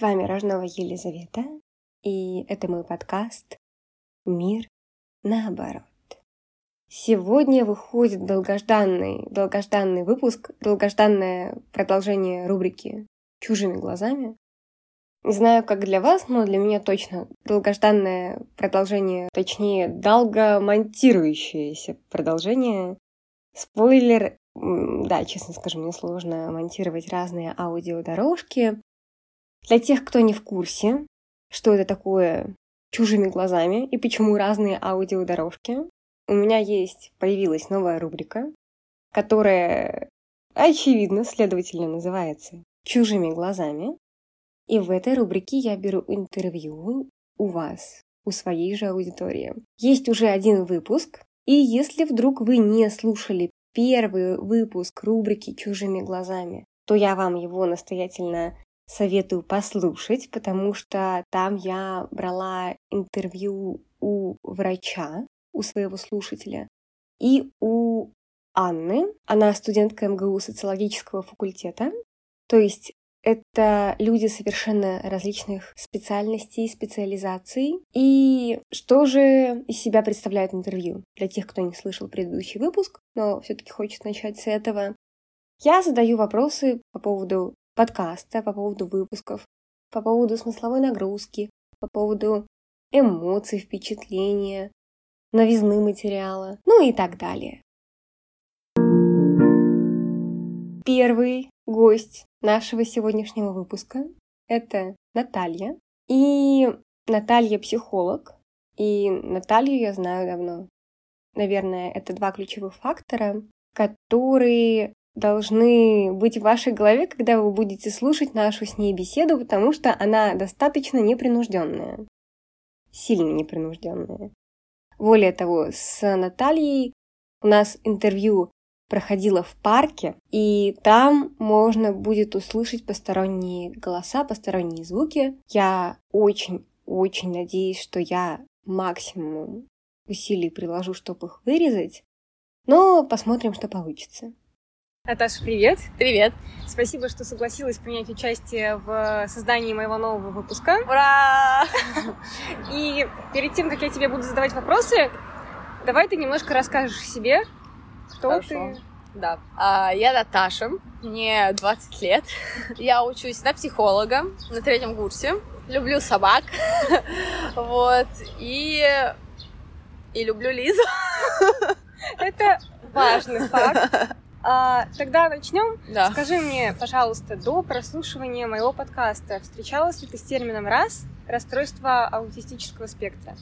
С вами Рожнова Елизавета, и это мой подкаст «Мир наоборот». Сегодня выходит долгожданный, долгожданный выпуск, долгожданное продолжение рубрики «Чужими глазами». Не знаю, как для вас, но для меня точно долгожданное продолжение, точнее, долгомонтирующееся продолжение. Спойлер, да, честно скажу, мне сложно монтировать разные аудиодорожки, для тех, кто не в курсе, что это такое чужими глазами и почему разные аудиодорожки, у меня есть, появилась новая рубрика, которая, очевидно, следовательно, называется «Чужими глазами». И в этой рубрике я беру интервью у вас, у своей же аудитории. Есть уже один выпуск, и если вдруг вы не слушали первый выпуск рубрики «Чужими глазами», то я вам его настоятельно советую послушать, потому что там я брала интервью у врача, у своего слушателя, и у Анны. Она студентка МГУ социологического факультета. То есть это люди совершенно различных специальностей, специализаций. И что же из себя представляет интервью? Для тех, кто не слышал предыдущий выпуск, но все-таки хочет начать с этого. Я задаю вопросы по поводу подкаста, по поводу выпусков, по поводу смысловой нагрузки, по поводу эмоций, впечатления, новизны материала, ну и так далее. Первый гость нашего сегодняшнего выпуска — это Наталья. И Наталья психолог, и Наталью я знаю давно. Наверное, это два ключевых фактора, которые должны быть в вашей голове, когда вы будете слушать нашу с ней беседу, потому что она достаточно непринужденная. Сильно непринужденная. Более того, с Натальей у нас интервью проходило в парке, и там можно будет услышать посторонние голоса, посторонние звуки. Я очень-очень надеюсь, что я максимум усилий приложу, чтобы их вырезать, но посмотрим, что получится. Наташа, привет. Привет. Спасибо, что согласилась принять участие в создании моего нового выпуска. Ура! И перед тем, как я тебе буду задавать вопросы, давай ты немножко расскажешь о себе. Кто Хорошо. ты? Да. А, я Наташа, мне 20 лет. Я учусь на психолога на третьем курсе. Люблю собак. Вот. И... И люблю Лизу. Это важный факт. А, тогда начнем. Да. Скажи мне, пожалуйста, до прослушивания моего подкаста встречалась ли ты с термином раз расстройство аутистического спектра?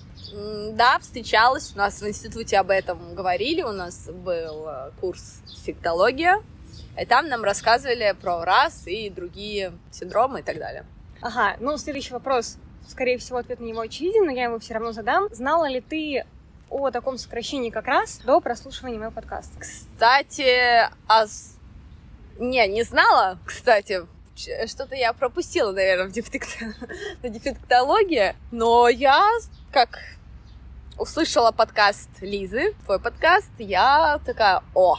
Да, встречалась. У нас в институте об этом говорили. У нас был э, курс фиктология. И там нам рассказывали про раз и другие синдромы и так далее. Ага, ну следующий вопрос. Скорее всего, ответ на него очевиден, но я его все равно задам. Знала ли ты о таком сокращении как раз до прослушивания моего подкаста? Кстати, а... Не, не знала, кстати. Что-то я пропустила, наверное, в дефект- на дефектологии. Но я, как услышала подкаст Лизы, твой подкаст, я такая, о,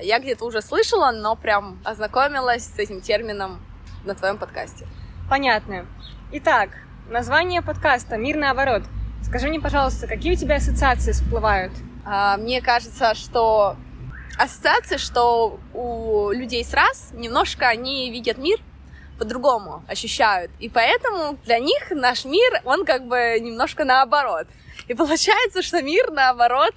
я где-то уже слышала, но прям ознакомилась с этим термином на твоем подкасте. Понятно. Итак, название подкаста «Мир наоборот». Скажи мне, пожалуйста, какие у тебя ассоциации всплывают? А, Мне кажется, что ассоциация, что у людей с раз немножко они видят мир по-другому, ощущают. И поэтому для них наш мир, он как бы немножко наоборот. И получается, что мир наоборот.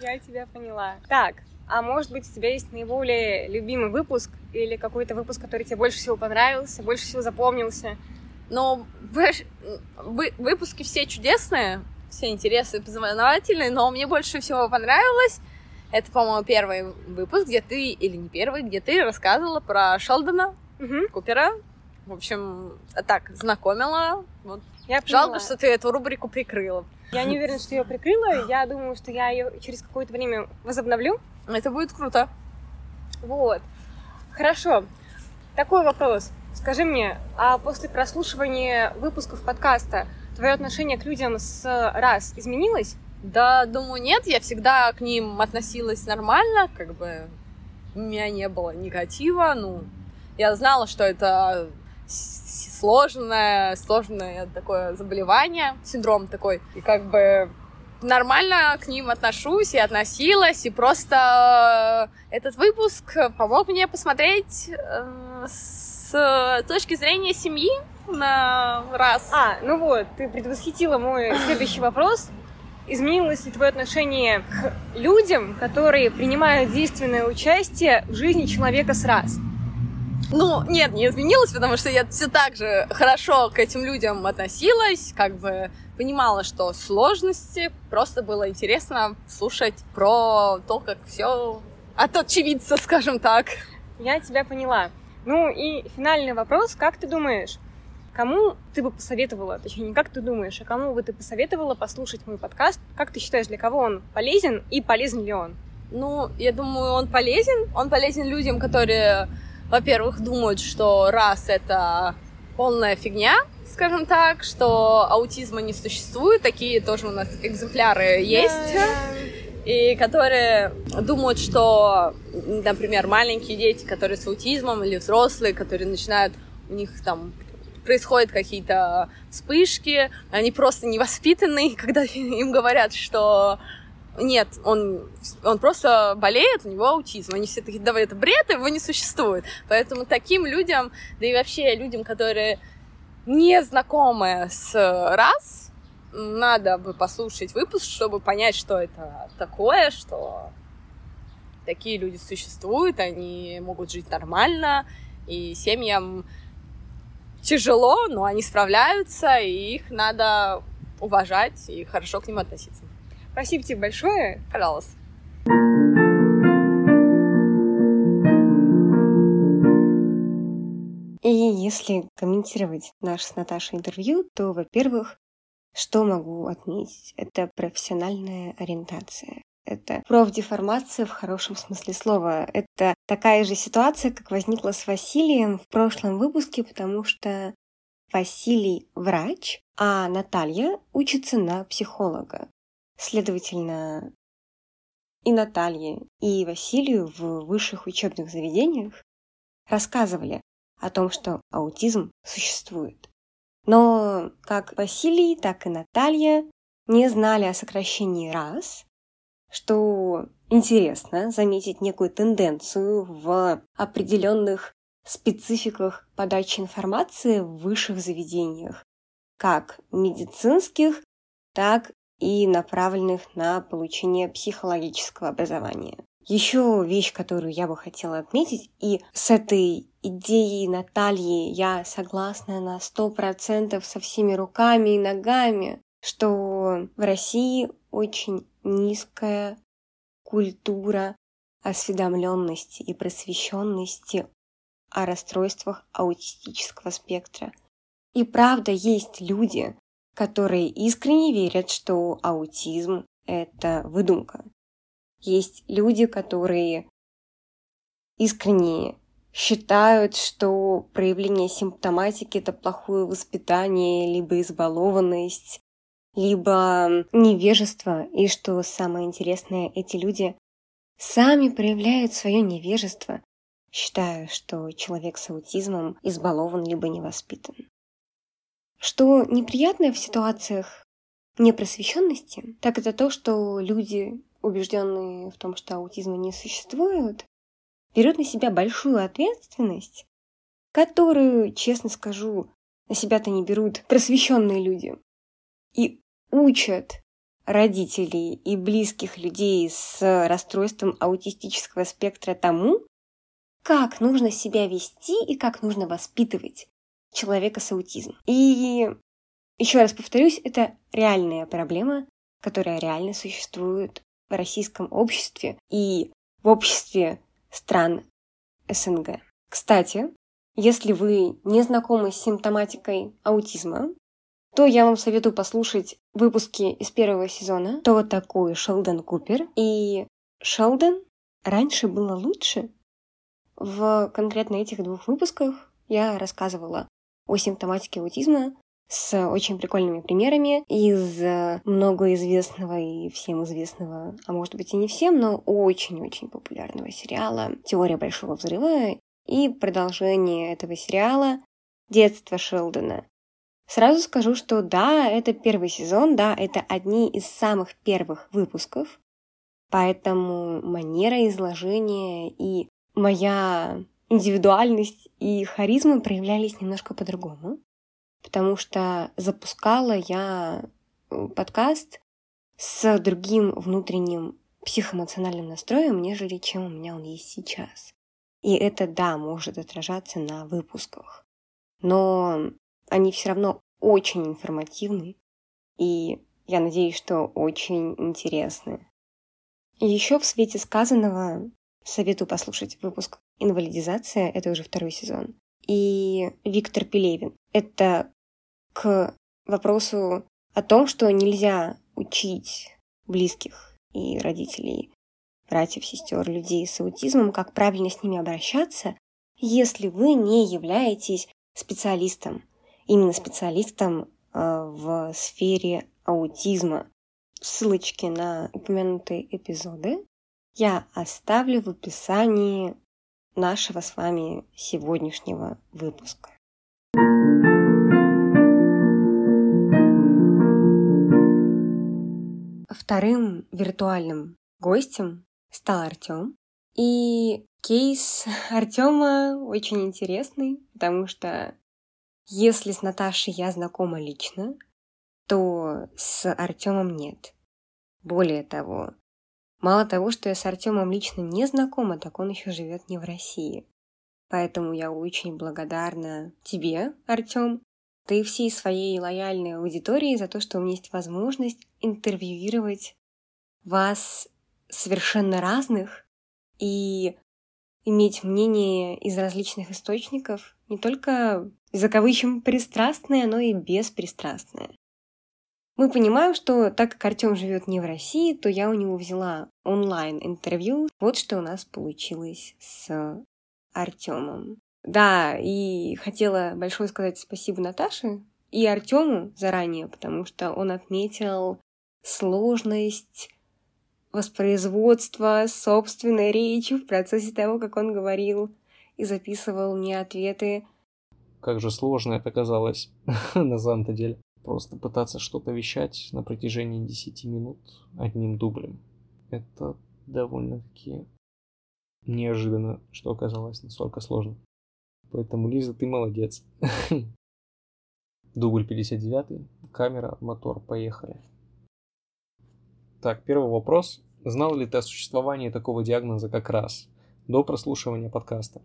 Я тебя поняла. Так, а может быть, у тебя есть наиболее любимый выпуск или какой-то выпуск, который тебе больше всего понравился, больше всего запомнился? Но вы- вы- выпуски все чудесные, все интересные, познавательные, но мне больше всего понравилось это, по-моему, первый выпуск, где ты, или не первый, где ты рассказывала про Шелдона, Мгм, Купера. В общем, так, знакомила. Вот. я Жалко, поняла. что ты эту рубрику прикрыла. Я не уверена, что ее прикрыла. Я думаю, что я ее через какое-то время возобновлю. Это будет круто. Вот. Хорошо. Такой вопрос. Скажи мне, а после прослушивания выпусков подкаста твое отношение к людям с раз изменилось? Да, думаю, нет, я всегда к ним относилась нормально, как бы у меня не было негатива, ну, я знала, что это сложное, сложное такое заболевание, синдром такой. И как бы нормально к ним отношусь и относилась, и просто этот выпуск помог мне посмотреть э, с точки зрения семьи на раз. А, ну вот, ты предвосхитила мой следующий вопрос. Изменилось ли твое отношение к людям, которые принимают действенное участие в жизни человека с раз? Ну, нет, не изменилось, потому что я все так же хорошо к этим людям относилась, как бы понимала, что сложности, просто было интересно слушать про то, как все от очевидца, скажем так. Я тебя поняла. Ну и финальный вопрос, как ты думаешь, Кому ты бы посоветовала, точнее, не как ты думаешь, а кому бы ты посоветовала послушать мой подкаст? Как ты считаешь, для кого он полезен и полезен ли он? Ну, я думаю, он полезен. Он полезен людям, которые, во-первых, думают, что раз это полная фигня, скажем так, что аутизма не существует, такие тоже у нас экземпляры есть. И которые думают, что, например, маленькие дети, которые с аутизмом, или взрослые, которые начинают у них там происходят какие-то вспышки, они просто невоспитанные, когда им говорят, что нет, он, он просто болеет, у него аутизм. Они все такие, давай, это бред, его не существует. Поэтому таким людям, да и вообще людям, которые не знакомы с раз, надо бы послушать выпуск, чтобы понять, что это такое, что такие люди существуют, они могут жить нормально, и семьям тяжело, но они справляются, и их надо уважать и хорошо к ним относиться. Спасибо тебе большое. Пожалуйста. И если комментировать наш с Наташей интервью, то, во-первых, что могу отметить? Это профессиональная ориентация. Это профдеформация в хорошем смысле слова. Это такая же ситуация, как возникла с Василием в прошлом выпуске, потому что Василий врач, а Наталья учится на психолога. Следовательно, и Наталье, и Василию в высших учебных заведениях рассказывали о том, что аутизм существует. Но как Василий, так и Наталья не знали о сокращении раз что интересно заметить некую тенденцию в определенных спецификах подачи информации в высших заведениях, как медицинских, так и направленных на получение психологического образования. Еще вещь, которую я бы хотела отметить, и с этой идеей Натальи я согласна на сто процентов со всеми руками и ногами, что в России очень низкая культура осведомленности и просвещенности о расстройствах аутистического спектра. И правда есть люди, которые искренне верят, что аутизм – это выдумка. Есть люди, которые искренне считают, что проявление симптоматики – это плохое воспитание, либо избалованность, либо невежество, и что самое интересное, эти люди сами проявляют свое невежество, считая, что человек с аутизмом избалован либо невоспитан. Что неприятное в ситуациях непросвещенности, так это то, что люди, убежденные в том, что аутизма не существует, берут на себя большую ответственность, которую, честно скажу, на себя-то не берут просвещенные люди. И учат родителей и близких людей с расстройством аутистического спектра тому, как нужно себя вести и как нужно воспитывать человека с аутизмом. И еще раз повторюсь, это реальная проблема, которая реально существует в российском обществе и в обществе стран СНГ. Кстати, если вы не знакомы с симптоматикой аутизма, то я вам советую послушать выпуски из первого сезона «Кто такой Шелдон Купер?» и «Шелдон раньше было лучше?» В конкретно этих двух выпусках я рассказывала о симптоматике аутизма с очень прикольными примерами из многоизвестного и всем известного, а может быть и не всем, но очень-очень популярного сериала «Теория большого взрыва». И продолжение этого сериала детства Шелдона. Сразу скажу, что да, это первый сезон, да, это одни из самых первых выпусков, поэтому манера изложения и моя индивидуальность и харизма проявлялись немножко по-другому, потому что запускала я э, подкаст с другим внутренним психоэмоциональным настроем, нежели чем у меня он есть сейчас. И это, да, может отражаться на выпусках. Но они все равно очень информативны, и я надеюсь, что очень интересны. Еще в свете сказанного советую послушать выпуск «Инвалидизация», это уже второй сезон, и Виктор Пелевин. Это к вопросу о том, что нельзя учить близких и родителей, братьев, сестер, людей с аутизмом, как правильно с ними обращаться, если вы не являетесь специалистом, именно специалистом э, в сфере аутизма. Ссылочки на упомянутые эпизоды я оставлю в описании нашего с вами сегодняшнего выпуска. Вторым виртуальным гостем стал Артем. И кейс Артема очень интересный, потому что если с Наташей я знакома лично, то с Артемом нет. Более того, мало того, что я с Артемом лично не знакома, так он еще живет не в России. Поэтому я очень благодарна тебе, Артем, ты всей своей лояльной аудитории за то, что у меня есть возможность интервьюировать вас совершенно разных и иметь мнение из различных источников, не только за кавычем пристрастное, но и беспристрастное. Мы понимаем, что так как Артем живет не в России, то я у него взяла онлайн интервью. Вот что у нас получилось с Артемом. Да, и хотела большое сказать спасибо Наташе и Артему заранее, потому что он отметил сложность воспроизводства собственной речи в процессе того, как он говорил и записывал мне ответы. Как же сложно это казалось на самом-то деле. Просто пытаться что-то вещать на протяжении 10 минут одним дублем. Это довольно-таки неожиданно, что оказалось настолько сложно. Поэтому, Лиза, ты молодец. Дубль 59, камера, мотор, поехали. Так, первый вопрос. Знал ли ты о существовании такого диагноза как раз до прослушивания подкаста?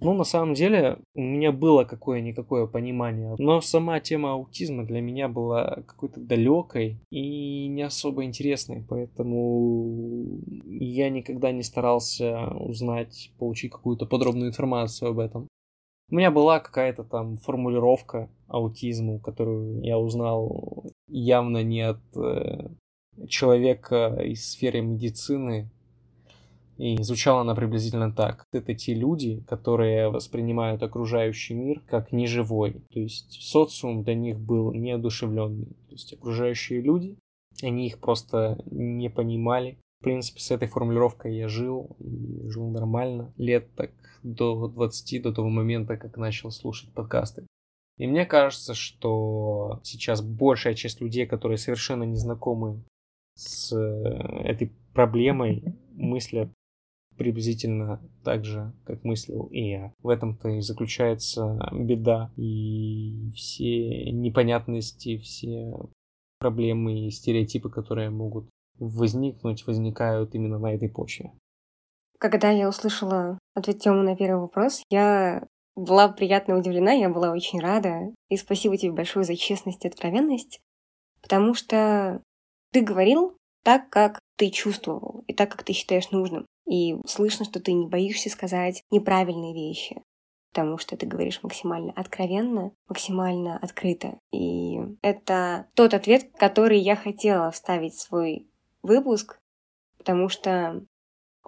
Ну, на самом деле, у меня было какое-никакое понимание, но сама тема аутизма для меня была какой-то далекой и не особо интересной, поэтому я никогда не старался узнать, получить какую-то подробную информацию об этом. У меня была какая-то там формулировка аутизму, которую я узнал явно не от э, человека из сферы медицины, и звучала она приблизительно так. Это те люди, которые воспринимают окружающий мир как неживой. То есть социум для них был неодушевленный. То есть окружающие люди, они их просто не понимали. В принципе, с этой формулировкой я жил, и жил нормально. Лет так до 20, до того момента, как начал слушать подкасты. И мне кажется, что сейчас большая часть людей, которые совершенно не знакомы с э, этой проблемой, мыслят приблизительно так же, как мыслил и я. В этом-то и заключается беда и все непонятности, все проблемы и стереотипы, которые могут возникнуть, возникают именно на этой почве. Когда я услышала ответ Тёмы на первый вопрос, я была приятно удивлена, я была очень рада. И спасибо тебе большое за честность и откровенность, потому что ты говорил так, как ты чувствовал, и так, как ты считаешь нужным. И слышно, что ты не боишься сказать неправильные вещи, потому что ты говоришь максимально откровенно, максимально открыто. И это тот ответ, который я хотела вставить в свой выпуск, потому что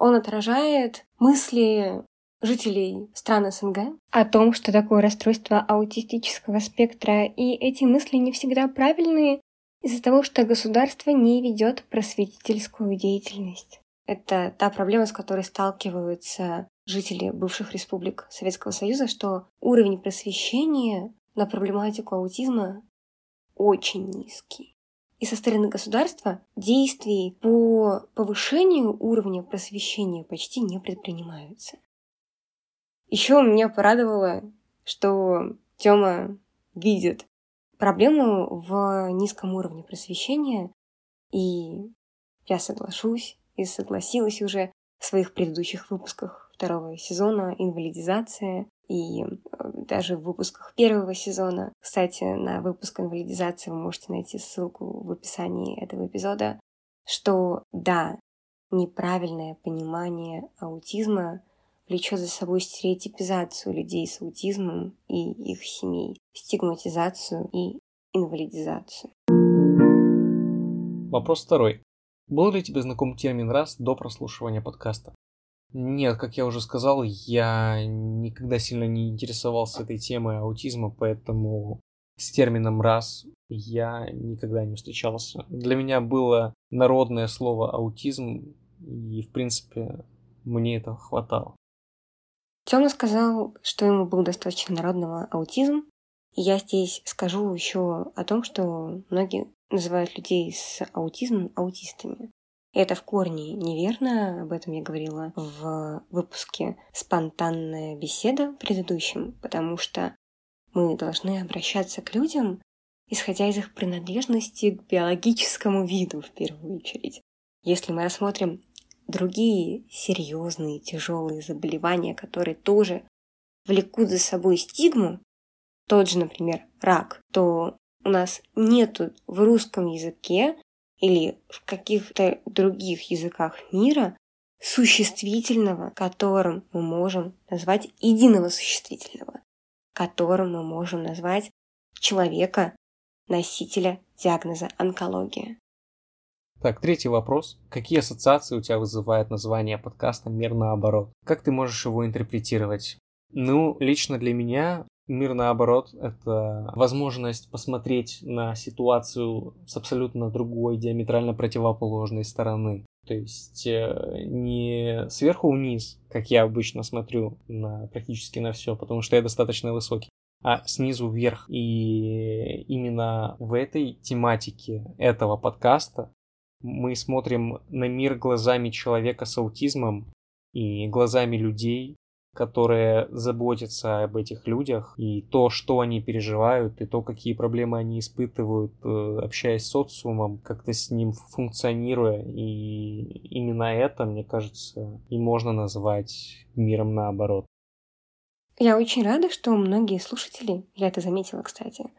он отражает мысли жителей стран СНГ о том, что такое расстройство аутистического спектра, и эти мысли не всегда правильные из-за того, что государство не ведет просветительскую деятельность. Это та проблема, с которой сталкиваются жители бывших республик Советского Союза, что уровень просвещения на проблематику аутизма очень низкий. И со стороны государства действий по повышению уровня просвещения почти не предпринимаются. Еще меня порадовало, что Тёма видит проблему в низком уровне просвещения, и я соглашусь и согласилась уже в своих предыдущих выпусках второго сезона «Инвалидизация» и э, даже в выпусках первого сезона. Кстати, на выпуск «Инвалидизации» вы можете найти ссылку в описании этого эпизода, что да, неправильное понимание аутизма влечет за собой стереотипизацию людей с аутизмом и их семей, стигматизацию и инвалидизацию. Вопрос второй. Был ли тебе знаком термин раз до прослушивания подкаста? Нет, как я уже сказал, я никогда сильно не интересовался этой темой аутизма, поэтому с термином раз я никогда не встречался. Для меня было народное слово аутизм, и в принципе мне этого хватало. Тёма сказал, что ему был достаточно народного аутизм. И я здесь скажу еще о том, что многие называют людей с аутизмом аутистами. Это в корне неверно, об этом я говорила в выпуске «Спонтанная беседа» предыдущем, потому что мы должны обращаться к людям, исходя из их принадлежности к биологическому виду в первую очередь. Если мы рассмотрим другие серьезные, тяжелые заболевания, которые тоже влекут за собой стигму, тот же, например, рак, то у нас нету в русском языке или в каких-то других языках мира существительного, которым мы можем назвать единого существительного, которым мы можем назвать человека, носителя диагноза онкология. Так, третий вопрос. Какие ассоциации у тебя вызывает название подкаста «Мир наоборот»? Как ты можешь его интерпретировать? Ну, лично для меня Мир, наоборот, это возможность посмотреть на ситуацию с абсолютно другой, диаметрально противоположной стороны. То есть э, не сверху вниз, как я обычно смотрю на практически на все, потому что я достаточно высокий, а снизу вверх. И именно в этой тематике этого подкаста мы смотрим на мир глазами человека с аутизмом и глазами людей, которые заботятся об этих людях, и то, что они переживают, и то, какие проблемы они испытывают, э, общаясь с социумом, как-то с ним функционируя. И именно это, мне кажется, и можно назвать миром наоборот. Я очень рада, что многие слушатели, я это заметила, кстати,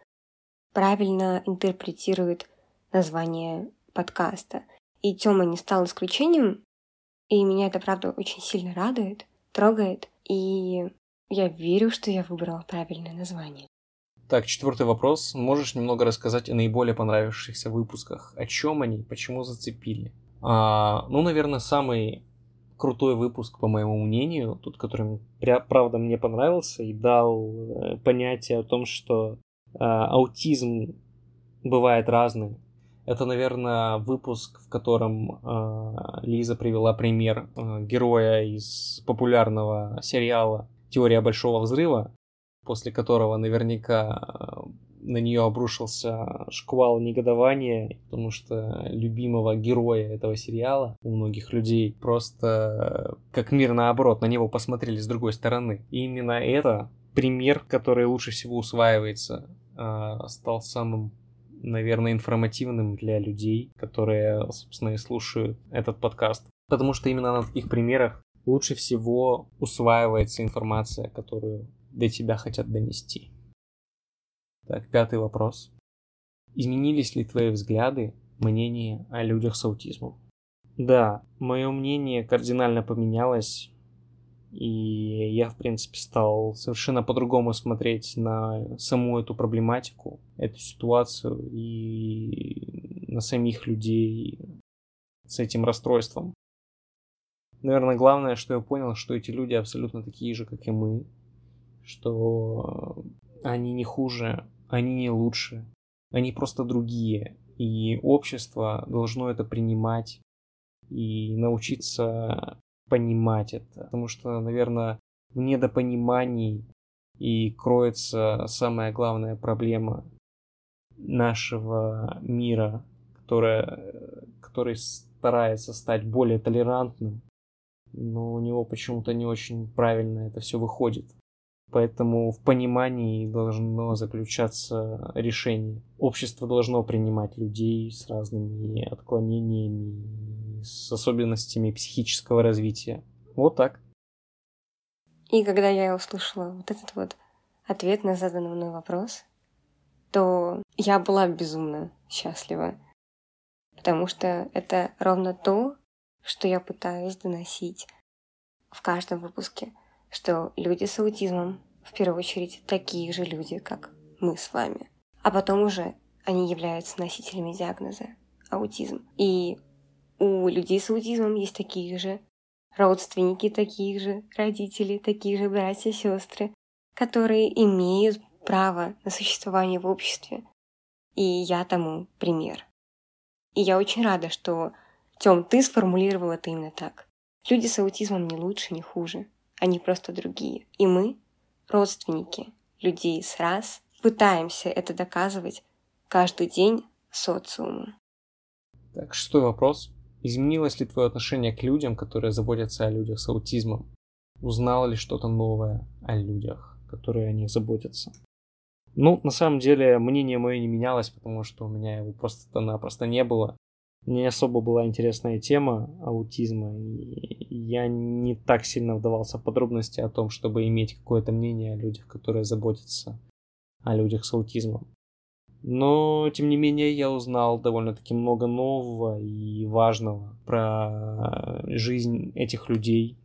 правильно интерпретируют название подкаста. И Тёма не стал исключением, и меня это, правда, очень сильно радует, трогает. И я верю, что я выбрала правильное название. Так, четвертый вопрос. Можешь немного рассказать о наиболее понравившихся выпусках? О чем они? Почему зацепили? А, ну, наверное, самый крутой выпуск, по моему мнению, тот, который, правда, мне понравился и дал э, понятие о том, что а, аутизм бывает разный, это, наверное, выпуск, в котором э, Лиза привела пример э, героя из популярного сериала «Теория большого взрыва», после которого наверняка э, на нее обрушился шквал негодования, потому что любимого героя этого сериала у многих людей просто как мир наоборот, на него посмотрели с другой стороны. И именно это пример, который лучше всего усваивается, э, стал самым наверное, информативным для людей, которые, собственно, и слушают этот подкаст. Потому что именно на таких примерах лучше всего усваивается информация, которую до тебя хотят донести. Так, пятый вопрос. Изменились ли твои взгляды, мнения о людях с аутизмом? Да, мое мнение кардинально поменялось и я, в принципе, стал совершенно по-другому смотреть на саму эту проблематику, эту ситуацию и на самих людей с этим расстройством. Наверное, главное, что я понял, что эти люди абсолютно такие же, как и мы, что они не хуже, они не лучше, они просто другие. И общество должно это принимать и научиться понимать это. Потому что, наверное, в недопонимании и кроется самая главная проблема нашего мира, которая, который старается стать более толерантным, но у него почему-то не очень правильно это все выходит. Поэтому в понимании должно заключаться решение. Общество должно принимать людей с разными отклонениями, с особенностями психического развития. Вот так. И когда я услышала вот этот вот ответ на заданный мной вопрос, то я была безумно счастлива. Потому что это ровно то, что я пытаюсь доносить в каждом выпуске, что люди с аутизмом в первую очередь такие же люди, как мы с вами. А потом уже они являются носителями диагноза аутизм. И у людей с аутизмом есть такие же родственники, такие же родители, такие же братья, сестры, которые имеют право на существование в обществе. И я тому пример. И я очень рада, что Тём, ты сформулировал это именно так. Люди с аутизмом не лучше, не хуже. Они просто другие. И мы, родственники людей с раз, пытаемся это доказывать каждый день социуму. Так, шестой вопрос. Изменилось ли твое отношение к людям, которые заботятся о людях с аутизмом? Узнала ли что-то новое о людях, которые о них заботятся? Ну, на самом деле, мнение мое не менялось, потому что у меня его просто-напросто не было. Мне особо была интересная тема аутизма, и я не так сильно вдавался в подробности о том, чтобы иметь какое-то мнение о людях, которые заботятся о людях с аутизмом. Но, тем не менее, я узнал довольно-таки много нового и важного про жизнь этих людей,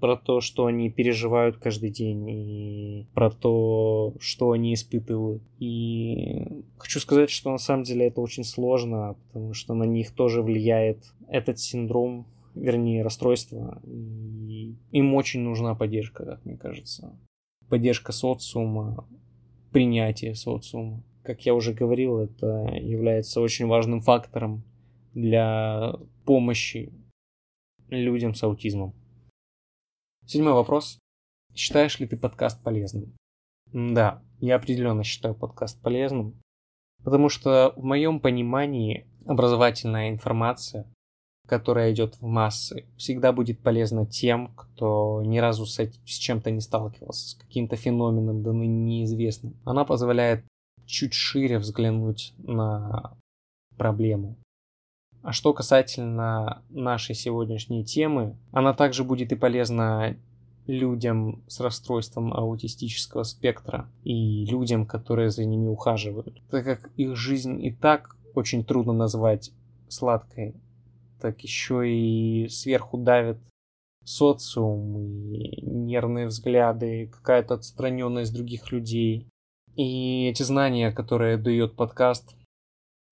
про то, что они переживают каждый день, и про то, что они испытывают. И хочу сказать, что на самом деле это очень сложно, потому что на них тоже влияет этот синдром, вернее, расстройство. И им очень нужна поддержка, как мне кажется. Поддержка социума, принятие социума. Как я уже говорил, это является очень важным фактором для помощи людям с аутизмом. Седьмой вопрос. Считаешь ли ты подкаст полезным? Да, я определенно считаю подкаст полезным, потому что в моем понимании образовательная информация, которая идет в массы, всегда будет полезна тем, кто ни разу с, этим, с чем-то не сталкивался, с каким-то феноменом, да неизвестным. Она позволяет чуть шире взглянуть на проблему. А что касательно нашей сегодняшней темы, она также будет и полезна людям с расстройством аутистического спектра и людям, которые за ними ухаживают. Так как их жизнь и так очень трудно назвать сладкой, так еще и сверху давит социум и нервные взгляды, какая-то отстраненность других людей. И эти знания, которые дает подкаст,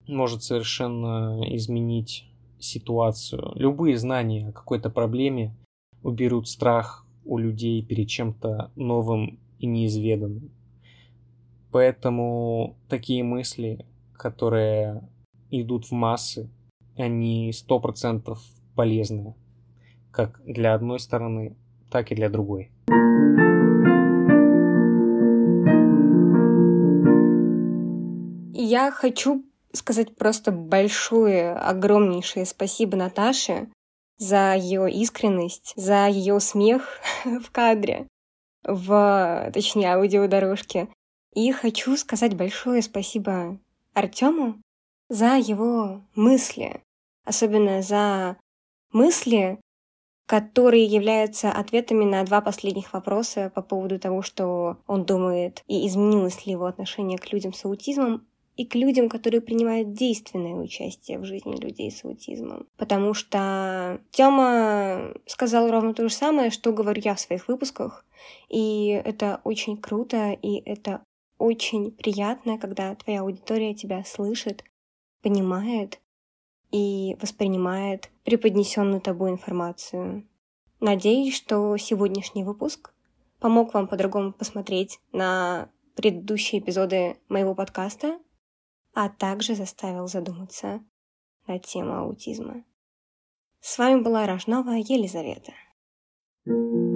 может совершенно изменить ситуацию. Любые знания о какой-то проблеме уберут страх у людей перед чем-то новым и неизведанным. Поэтому такие мысли, которые идут в массы, они сто процентов полезны как для одной стороны, так и для другой. Я хочу сказать просто большое, огромнейшее спасибо Наташе за ее искренность, за ее смех в кадре, в, точнее, аудиодорожке. И хочу сказать большое спасибо Артему за его мысли, особенно за мысли, которые являются ответами на два последних вопроса по поводу того, что он думает и изменилось ли его отношение к людям с аутизмом, и к людям, которые принимают действенное участие в жизни людей с аутизмом. Потому что Тёма сказал ровно то же самое, что говорю я в своих выпусках. И это очень круто, и это очень приятно, когда твоя аудитория тебя слышит, понимает и воспринимает преподнесенную тобой информацию. Надеюсь, что сегодняшний выпуск помог вам по-другому посмотреть на предыдущие эпизоды моего подкаста а также заставил задуматься на тему аутизма. С вами была Рожнова Елизавета. thank you